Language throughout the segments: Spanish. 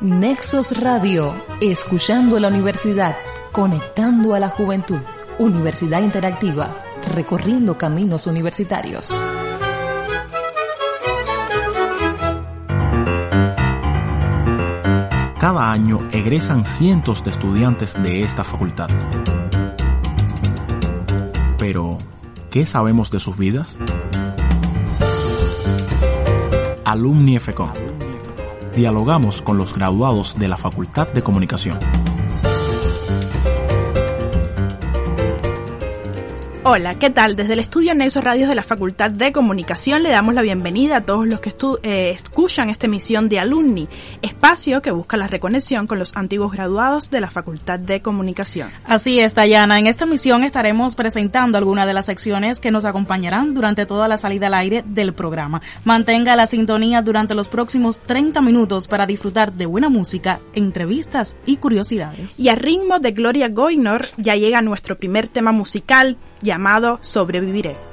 Nexos Radio, escuchando la universidad, conectando a la juventud. Universidad Interactiva, recorriendo caminos universitarios. Cada año egresan cientos de estudiantes de esta facultad. Pero, ¿qué sabemos de sus vidas? Alumni FECOM. Dialogamos con los graduados de la Facultad de Comunicación. Hola, ¿qué tal? Desde el estudio Nexo Radios de la Facultad de Comunicación le damos la bienvenida a todos los que eh, escuchan esta emisión de Alumni, espacio que busca la reconexión con los antiguos graduados de la Facultad de Comunicación. Así es, Dayana. En esta emisión estaremos presentando algunas de las secciones que nos acompañarán durante toda la salida al aire del programa. Mantenga la sintonía durante los próximos 30 minutos para disfrutar de buena música, entrevistas y curiosidades. Y a ritmo de Gloria Goynor ya llega nuestro primer tema musical llamado Sobreviviré.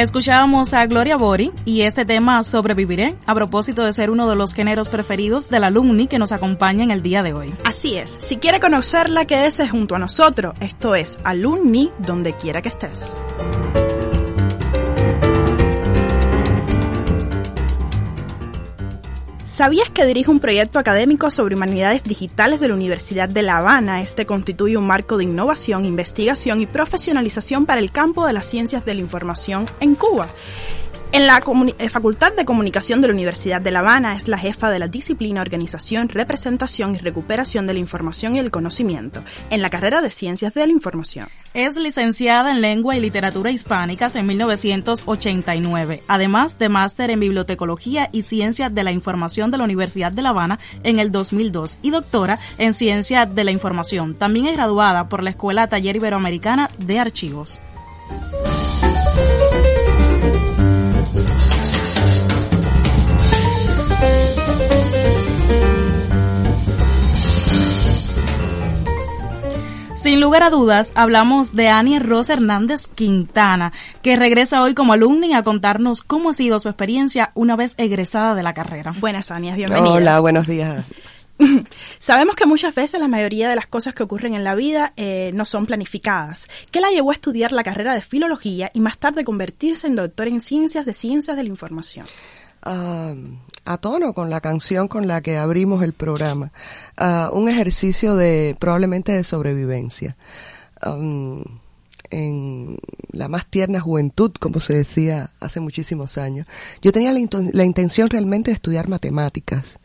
Escuchábamos a Gloria Bori y este tema Sobreviviré a propósito de ser uno de los géneros preferidos del alumni que nos acompaña en el día de hoy. Así es, si quiere conocerla, quédese junto a nosotros. Esto es Alumni donde quiera que estés. ¿Sabías que dirige un proyecto académico sobre humanidades digitales de la Universidad de La Habana? Este constituye un marco de innovación, investigación y profesionalización para el campo de las ciencias de la información en Cuba. En la eh, Facultad de Comunicación de la Universidad de La Habana es la jefa de la disciplina Organización, Representación y Recuperación de la Información y el Conocimiento, en la carrera de Ciencias de la Información. Es licenciada en Lengua y Literatura Hispánicas en 1989, además de máster en Bibliotecología y Ciencias de la Información de la Universidad de La Habana en el 2002 y doctora en Ciencias de la Información. También es graduada por la Escuela Taller Iberoamericana de Archivos. Sin lugar a dudas, hablamos de Ania Rosa Hernández Quintana, que regresa hoy como alumna a contarnos cómo ha sido su experiencia una vez egresada de la carrera. Buenas, Ania, bienvenida. Hola, buenos días. Sabemos que muchas veces la mayoría de las cosas que ocurren en la vida eh, no son planificadas. ¿Qué la llevó a estudiar la carrera de filología y más tarde convertirse en doctor en ciencias de ciencias de la información? Ah, a tono con la canción con la que abrimos el programa. Uh, un ejercicio de probablemente de sobrevivencia. Um, en la más tierna juventud, como se decía hace muchísimos años, yo tenía la intención realmente de estudiar matemáticas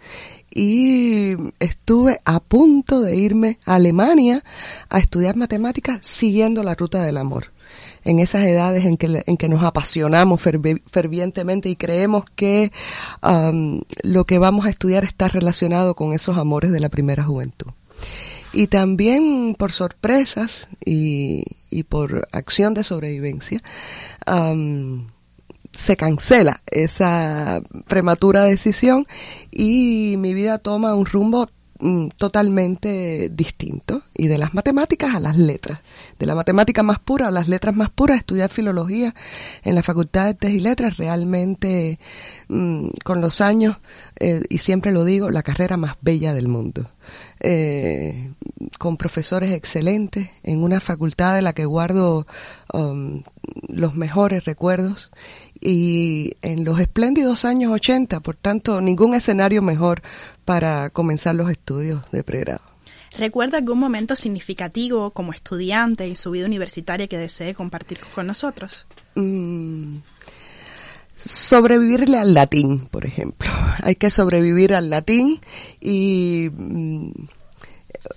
y estuve a punto de irme a Alemania a estudiar matemáticas siguiendo la ruta del amor en esas edades en que, en que nos apasionamos fervientemente y creemos que um, lo que vamos a estudiar está relacionado con esos amores de la primera juventud. Y también por sorpresas y, y por acción de sobrevivencia, um, se cancela esa prematura decisión y mi vida toma un rumbo mm, totalmente distinto y de las matemáticas a las letras de la matemática más pura a las letras más puras, estudiar filología en la Facultad de Artes y Letras, realmente mm, con los años, eh, y siempre lo digo, la carrera más bella del mundo. Eh, con profesores excelentes, en una facultad de la que guardo um, los mejores recuerdos y en los espléndidos años 80, por tanto, ningún escenario mejor para comenzar los estudios de pregrado. ¿Recuerda algún momento significativo como estudiante y su vida universitaria que desee compartir con nosotros? Mm, sobrevivirle al latín, por ejemplo. Hay que sobrevivir al latín y mm,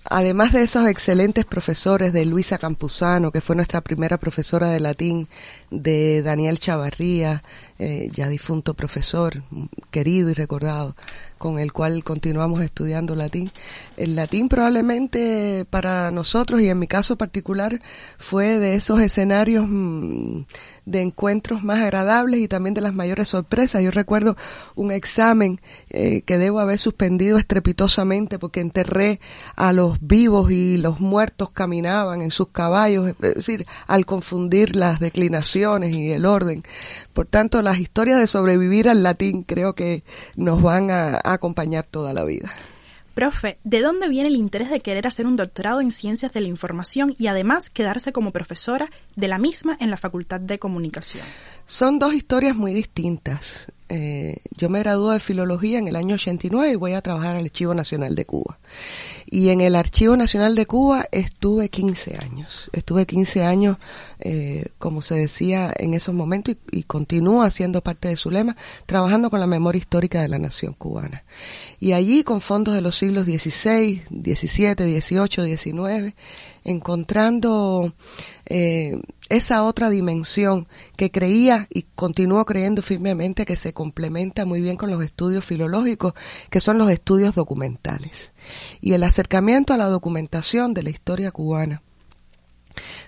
además de esos excelentes profesores de Luisa Campuzano, que fue nuestra primera profesora de latín, de Daniel Chavarría, eh, ya difunto profesor, querido y recordado, con el cual continuamos estudiando latín. El latín probablemente para nosotros y en mi caso particular fue de esos escenarios mm, de encuentros más agradables y también de las mayores sorpresas. Yo recuerdo un examen eh, que debo haber suspendido estrepitosamente porque enterré a los vivos y los muertos caminaban en sus caballos, es decir, al confundir las declinaciones y el orden. Por tanto, las historias de sobrevivir al latín creo que nos van a acompañar toda la vida. Profe, ¿de dónde viene el interés de querer hacer un doctorado en ciencias de la información y además quedarse como profesora de la misma en la Facultad de Comunicación? Son dos historias muy distintas. Eh, yo me gradué de filología en el año 89 y voy a trabajar al Archivo Nacional de Cuba. Y en el Archivo Nacional de Cuba estuve 15 años. Estuve 15 años, eh, como se decía en esos momentos, y, continúo haciendo parte de su lema, trabajando con la memoria histórica de la nación cubana. Y allí, con fondos de los siglos XVI, XVII, XVIII, XIX, encontrando eh, esa otra dimensión que creía y continúo creyendo firmemente que se complementa muy bien con los estudios filológicos, que son los estudios documentales. Y el acercamiento a la documentación de la historia cubana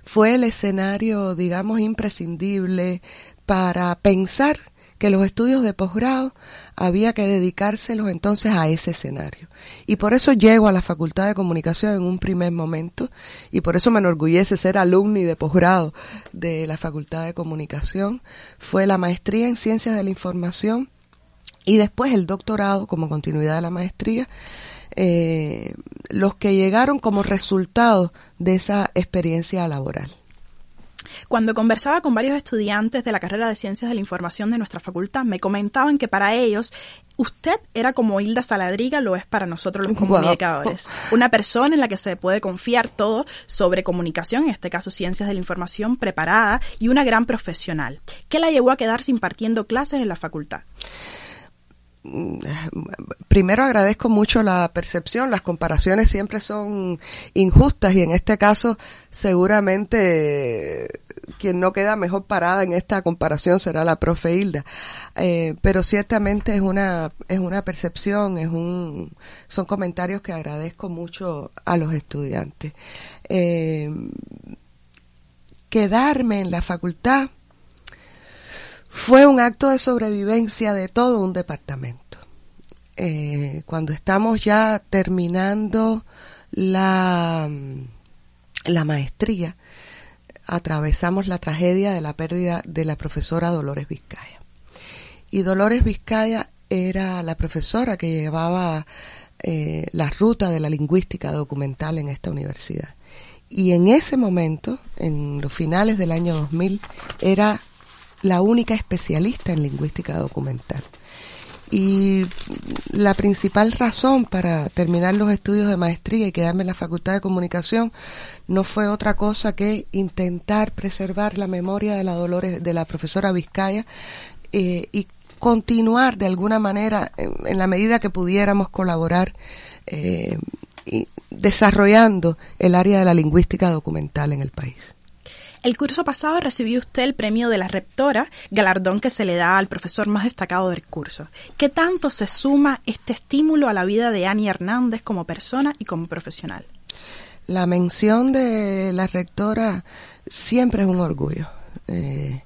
fue el escenario, digamos, imprescindible para pensar que los estudios de posgrado había que dedicárselos entonces a ese escenario. Y por eso llego a la Facultad de Comunicación en un primer momento y por eso me enorgullece ser alumni de posgrado de la Facultad de Comunicación. Fue la maestría en Ciencias de la Información y después el doctorado como continuidad de la maestría. Eh, los que llegaron como resultado de esa experiencia laboral. Cuando conversaba con varios estudiantes de la carrera de Ciencias de la Información de nuestra facultad, me comentaban que para ellos usted era como Hilda Saladriga lo es para nosotros los comunicadores. Una persona en la que se puede confiar todo sobre comunicación, en este caso ciencias de la información, preparada y una gran profesional. ¿Qué la llevó a quedarse impartiendo clases en la facultad? Primero agradezco mucho la percepción, las comparaciones siempre son injustas y en este caso seguramente quien no queda mejor parada en esta comparación será la profe Hilda, eh, pero ciertamente es una es una percepción, es un son comentarios que agradezco mucho a los estudiantes. Eh, quedarme en la facultad fue un acto de sobrevivencia de todo un departamento. Eh, cuando estamos ya terminando la, la maestría, atravesamos la tragedia de la pérdida de la profesora Dolores Vizcaya. Y Dolores Vizcaya era la profesora que llevaba eh, la ruta de la lingüística documental en esta universidad. Y en ese momento, en los finales del año 2000, era la única especialista en lingüística documental. Y la principal razón para terminar los estudios de maestría y quedarme en la Facultad de Comunicación no fue otra cosa que intentar preservar la memoria de la Dolores, de la profesora Vizcaya eh, y continuar de alguna manera, en, la medida que pudiéramos colaborar, eh, desarrollando el área de la lingüística documental en el país. El curso pasado recibió usted el premio de la rectora, galardón que se le da al profesor más destacado del curso. ¿Qué tanto se suma este estímulo a la vida de Ani Hernández como persona y como profesional? La mención de la rectora siempre es un orgullo. Eh,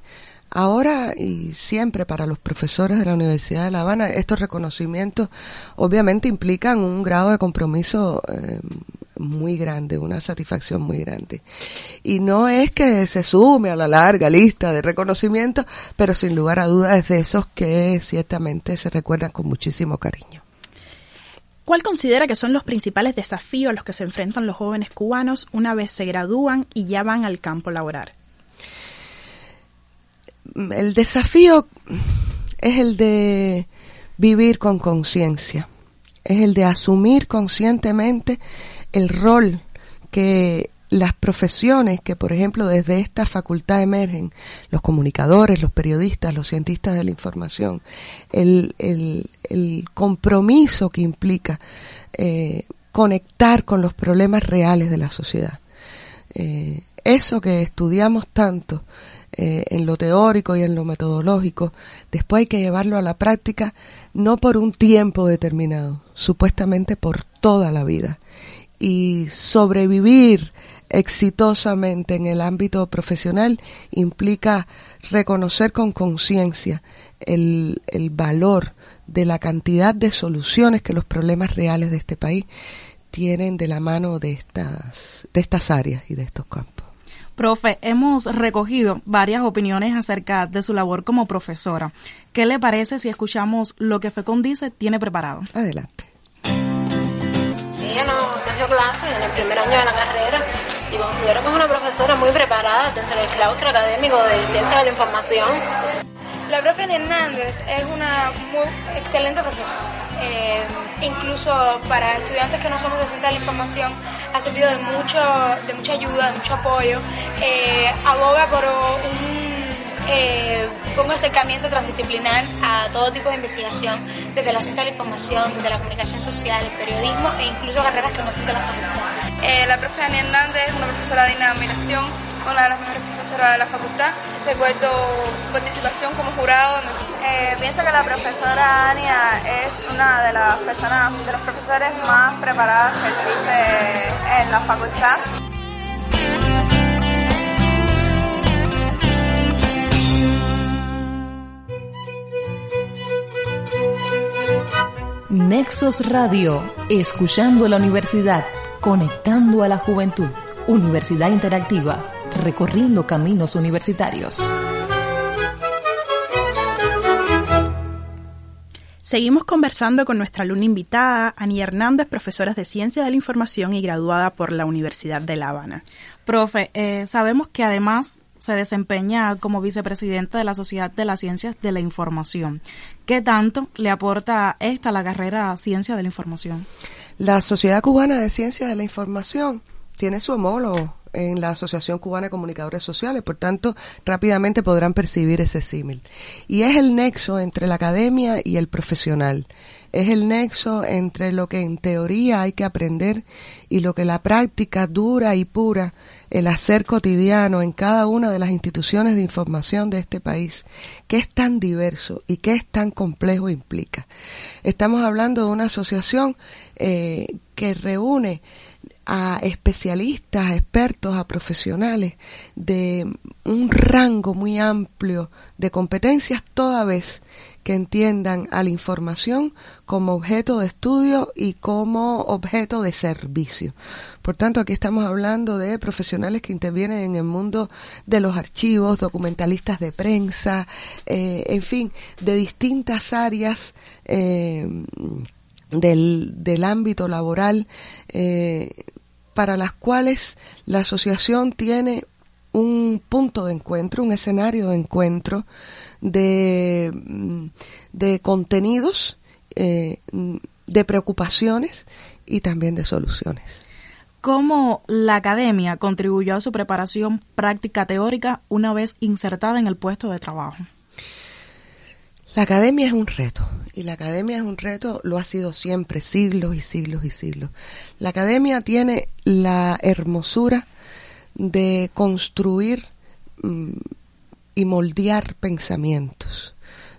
ahora y siempre para los profesores de la Universidad de La Habana, estos reconocimientos obviamente implican un grado de compromiso eh, muy grande, una satisfacción muy grande. Y no es que se sume a la larga lista de reconocimientos, pero sin lugar a dudas es de esos que ciertamente se recuerdan con muchísimo cariño. ¿Cuál considera que son los principales desafíos a los que se enfrentan los jóvenes cubanos una vez se gradúan y ya van al campo laboral? El desafío es el de vivir con conciencia, es el de asumir conscientemente el rol que las profesiones que, por ejemplo, desde esta facultad emergen, los comunicadores, los periodistas, los cientistas de la información, el, el, compromiso que implica eh, conectar con los problemas reales de la sociedad. Eh, eso que estudiamos tanto eh, en lo teórico y en lo metodológico, después hay que llevarlo a la práctica no por un tiempo determinado, supuestamente por toda la vida y sobrevivir exitosamente en el ámbito profesional implica reconocer con conciencia el, el valor de la cantidad de soluciones que los problemas reales de este país tienen de la mano de estas, de estas áreas y de estos campos. Profe, hemos recogido varias opiniones acerca de su labor como profesora. ¿Qué le parece si escuchamos lo que FECON dice tiene preparado? Adelante clase en el primer año de la carrera y considero que es una profesora muy preparada dentro del claustro académico de Ciencia de la Información. La profe Hernández es una muy excelente profesora. Eh, incluso para estudiantes que no somos de Ciencia de la Información ha servido de, mucho, de mucha ayuda, de mucho apoyo. Eh, aboga por un eh, pongo acercamiento transdisciplinar a todo tipo de investigación, desde la ciencia de la información, desde la comunicación social, el periodismo e incluso carreras que no son de la facultad. Eh, la profe Ani Hernández es una profesora digna de admiración, una de las mejores profesoras de la facultad. Recuerdo participación como jurado. Eh, pienso que la profesora Ania es una de las personas, de los profesores más preparadas que existe en la facultad. Nexos Radio, escuchando a la universidad, conectando a la juventud. Universidad Interactiva, recorriendo caminos universitarios. Seguimos conversando con nuestra alumna invitada, Ani Hernández, profesora de Ciencia de la Información y graduada por la Universidad de La Habana. Profe, eh, sabemos que además se desempeña como vicepresidenta de la Sociedad de las Ciencias de la Información. ¿Qué tanto le aporta esta la carrera Ciencia de la Información? La Sociedad Cubana de Ciencias de la Información tiene su homólogo en la Asociación Cubana de Comunicadores Sociales, por tanto, rápidamente podrán percibir ese símil. Y es el nexo entre la academia y el profesional. Es el nexo entre lo que en teoría hay que aprender y lo que la práctica dura y pura, el hacer cotidiano en cada una de las instituciones de información de este país, que es tan diverso y que es tan complejo implica. Estamos hablando de una asociación eh, que reúne a especialistas, a expertos, a profesionales de un rango muy amplio de competencias toda vez que entiendan a la información como objeto de estudio y como objeto de servicio. Por tanto, aquí estamos hablando de profesionales que intervienen en el mundo de los archivos, documentalistas de prensa, eh, en fin, de distintas áreas eh, del, del ámbito laboral eh, para las cuales la asociación tiene un punto de encuentro, un escenario de encuentro de, mm, de contenidos, eh, de preocupaciones y también de soluciones. ¿Cómo la academia contribuyó a su preparación práctica teórica una vez insertada en el puesto de trabajo? La academia es un reto y la academia es un reto, lo ha sido siempre, siglos y siglos y siglos. La academia tiene la hermosura de construir mm, y moldear pensamientos,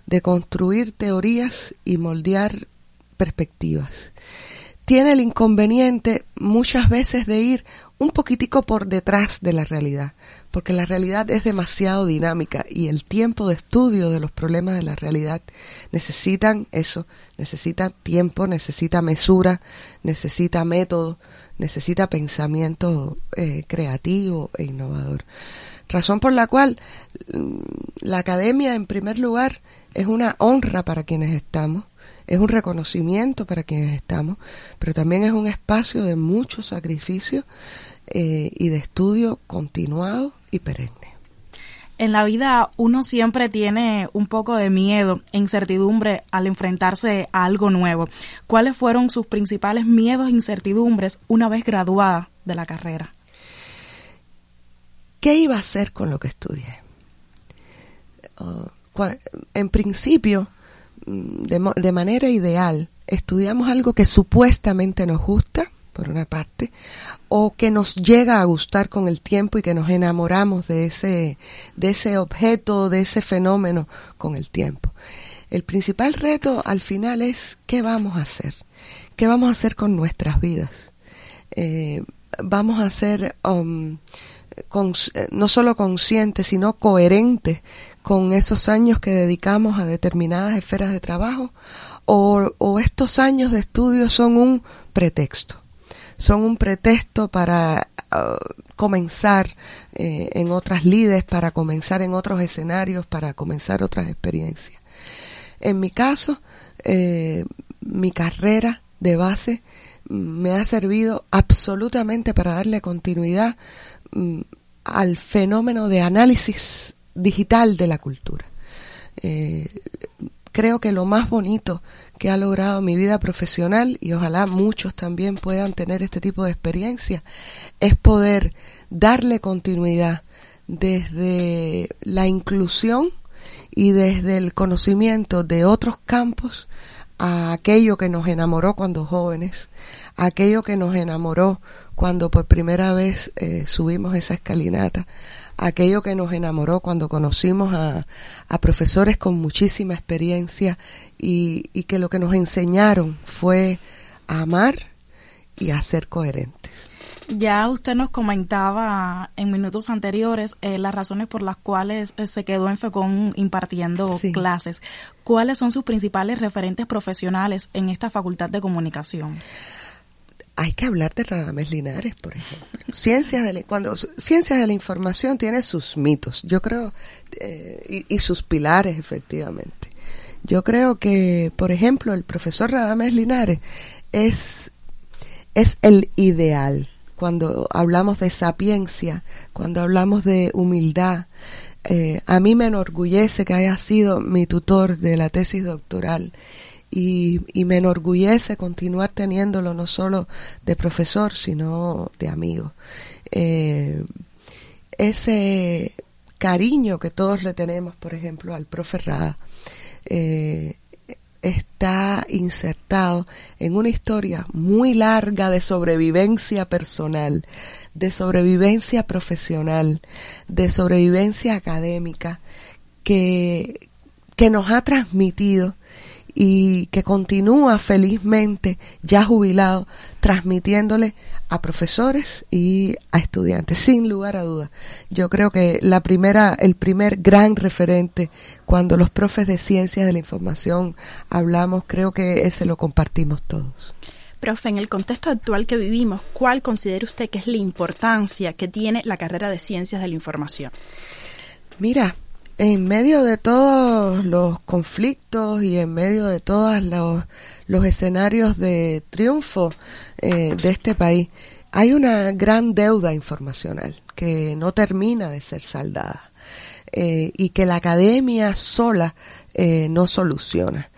de construir teorías y moldear perspectivas. Tiene el inconveniente muchas veces de ir un poquitico por detrás de la realidad, porque la realidad es demasiado dinámica y el tiempo de estudio de los problemas de la realidad necesitan eso, necesita tiempo, necesita mesura, necesita método, necesita pensamiento eh, creativo e innovador. Razón por la cual mm, la academia, en primer lugar, es una honra para quienes estamos, es un reconocimiento para quienes estamos, pero también es un espacio de mucho sacrificio eh, y de estudio continuado y perenne. En la vida uno siempre tiene un poco de miedo e incertidumbre al enfrentarse a algo nuevo. ¿Cuáles fueron sus principales miedos e incertidumbres una vez graduada de la carrera? ¿Qué iba a hacer con lo que estudié? Uh, en principio, mm, de, manera ideal, estudiamos algo que supuestamente nos gusta, por una parte, o que nos llega a gustar con el tiempo y que nos enamoramos de ese, de ese objeto, de ese fenómeno con el tiempo. El principal reto al final es qué vamos a hacer, qué vamos a hacer con nuestras vidas. Eh, vamos a ser um, eh, no solo conscientes, sino coherentes con esos años que dedicamos a determinadas esferas de trabajo, o, o estos años de estudio son un pretexto son un pretexto para uh, comenzar eh, en otras lides, para comenzar en otros escenarios, para comenzar otras experiencias. En mi caso, eh, mi carrera de base me ha servido absolutamente para darle continuidad mm, al fenómeno de análisis digital de la cultura. Eh, creo que lo más bonito que ha logrado mi vida profesional y ojalá muchos también puedan tener este tipo de experiencia es poder darle continuidad desde la inclusión y desde el conocimiento de otros campos a aquello que nos enamoró cuando jóvenes, aquello que nos enamoró cuando por primera vez eh, subimos esa escalinata, aquello que nos enamoró cuando conocimos a, profesores con muchísima experiencia y, que lo que nos enseñaron fue a amar y a ser coherentes. Ya usted nos comentaba en minutos anteriores eh, las razones por las cuales eh, se quedó en FECON impartiendo clases. ¿Cuáles son sus principales referentes profesionales en esta facultad de comunicación? Hay que hablar de Radames Linares, por ejemplo. Ciencias de la, cuando Ciencias de la Información tiene sus mitos, yo creo, eh, y, sus pilares, efectivamente. Yo creo que, por ejemplo, el profesor Radames Linares es, es el ideal cuando hablamos de sapiencia, cuando hablamos de humildad. Eh, a mí me enorgullece que haya sido mi tutor de la tesis doctoral y, me enorgullece continuar teniéndolo no solo de profesor, sino de amigo. Eh, ese cariño que todos le tenemos, por ejemplo, al profe Rada, eh, está insertado en una historia muy larga de sobrevivencia personal, de sobrevivencia profesional, de sobrevivencia académica, que, que nos ha transmitido y que continúa felizmente ya jubilado transmitiéndole a profesores y a estudiantes sin lugar a dudas yo creo que la primera el primer gran referente cuando los profes de ciencias de la información hablamos creo que ese lo compartimos todos Profe, en el contexto actual que vivimos, ¿cuál considera usted que es la importancia que tiene la carrera de ciencias de la información? Mira, en medio de todos los conflictos y en medio de todos los, los escenarios de triunfo eh, de este país, hay una gran deuda informacional que no termina de ser saldada eh, y que la academia sola eh, no soluciona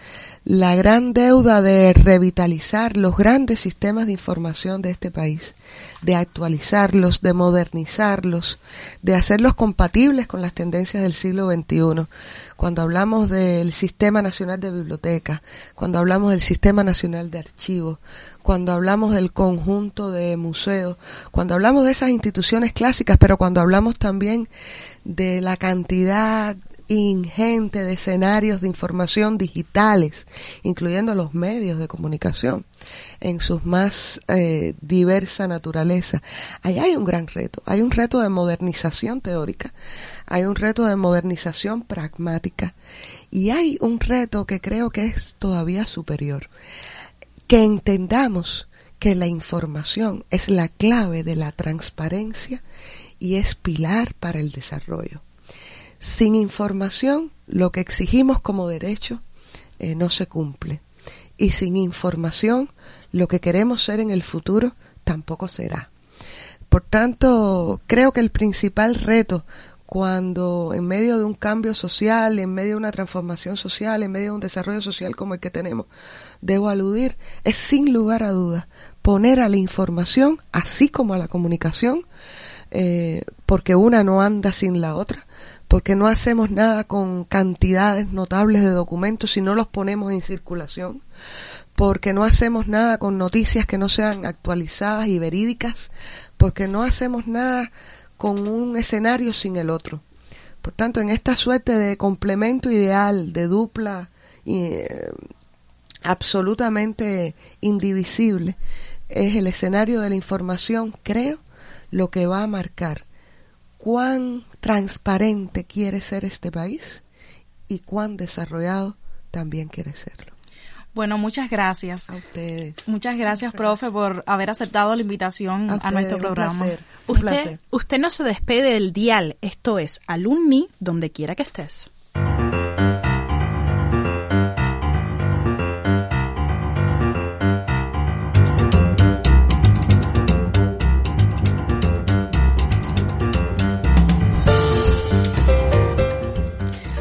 la gran deuda de revitalizar los grandes sistemas de información de este país, de actualizarlos, de modernizarlos, de hacerlos compatibles con las tendencias del siglo XXI. Cuando hablamos del Sistema Nacional de Bibliotecas, cuando hablamos del Sistema Nacional de Archivos, cuando hablamos del conjunto de museos, cuando hablamos de esas instituciones clásicas, pero cuando hablamos también de la cantidad ingente de escenarios de información digitales, incluyendo los medios de comunicación en sus más eh, diversa naturaleza. Ahí hay un gran reto, hay un reto de modernización teórica, hay un reto de modernización pragmática y hay un reto que creo que es todavía superior, que entendamos que la información es la clave de la transparencia y es pilar para el desarrollo. Sin información, lo que exigimos como derecho eh, no se cumple. Y sin información, lo que queremos ser en el futuro tampoco será. Por tanto, creo que el principal reto cuando en medio de un cambio social, en medio de una transformación social, en medio de un desarrollo social como el que tenemos, debo aludir, es sin lugar a dudas poner a la información, así como a la comunicación, eh, porque una no anda sin la otra, porque no hacemos nada con cantidades notables de documentos si no los ponemos en circulación, porque no hacemos nada con noticias que no sean actualizadas y verídicas, porque no hacemos nada con un escenario sin el otro. Por tanto, en esta suerte de complemento ideal, de dupla eh, absolutamente indivisible, es el escenario de la información, creo, lo que va a marcar cuán transparente quiere ser este país y cuán desarrollado también quiere serlo. Bueno, muchas gracias. A ustedes. Muchas gracias, profe, por haber aceptado la invitación a, nuestro programa. usted, usted no se despede del dial, esto es Alumni, donde quiera que estés.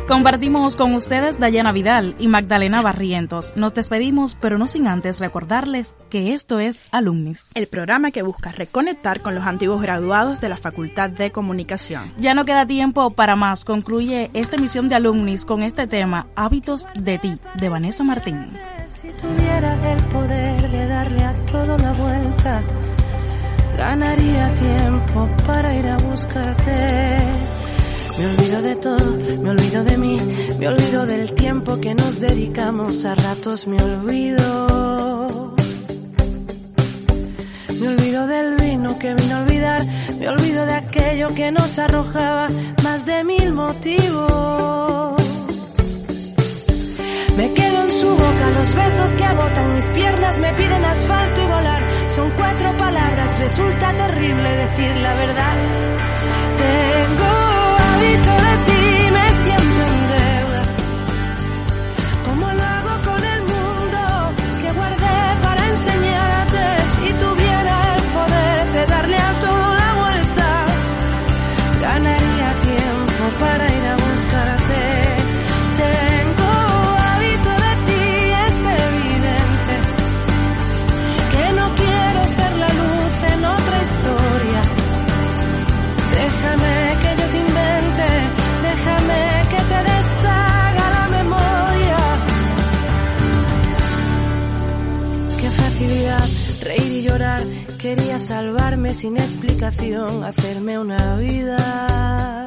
Compartimos con ustedes Dayana Vidal y Magdalena Barrientos. Nos despedimos, pero no sin antes recordarles que esto es Alumnis. El programa que busca reconectar con los antiguos graduados de la Facultad de Comunicación. Ya no queda tiempo para más. Concluye esta emisión de Alumnis con este tema, Hábitos de ti, de Vanessa Martín. Si tuviera el poder de darle a todo la vuelta, ganaría tiempo para ir a buscarte me olvido de todo, me olvido de mí, me olvido del tiempo que nos dedicamos, a ratos me olvido. Me olvido del vino que vino a olvidar. Me olvido de aquello que nos arrojaba más de mil motivos. Me quedo en su boca, los besos que agotan mis piernas me piden asfalto y volar. Son cuatro palabras, resulta terrible decir la verdad. Para ir a buscarte. Tengo hábito de ti, es evidente que no quiero ser la luz en otra historia. Déjame que yo te invente, déjame que te deshaga la memoria. Qué facilidad reír y llorar, quería salvarme sin explicación, hacerme una vida.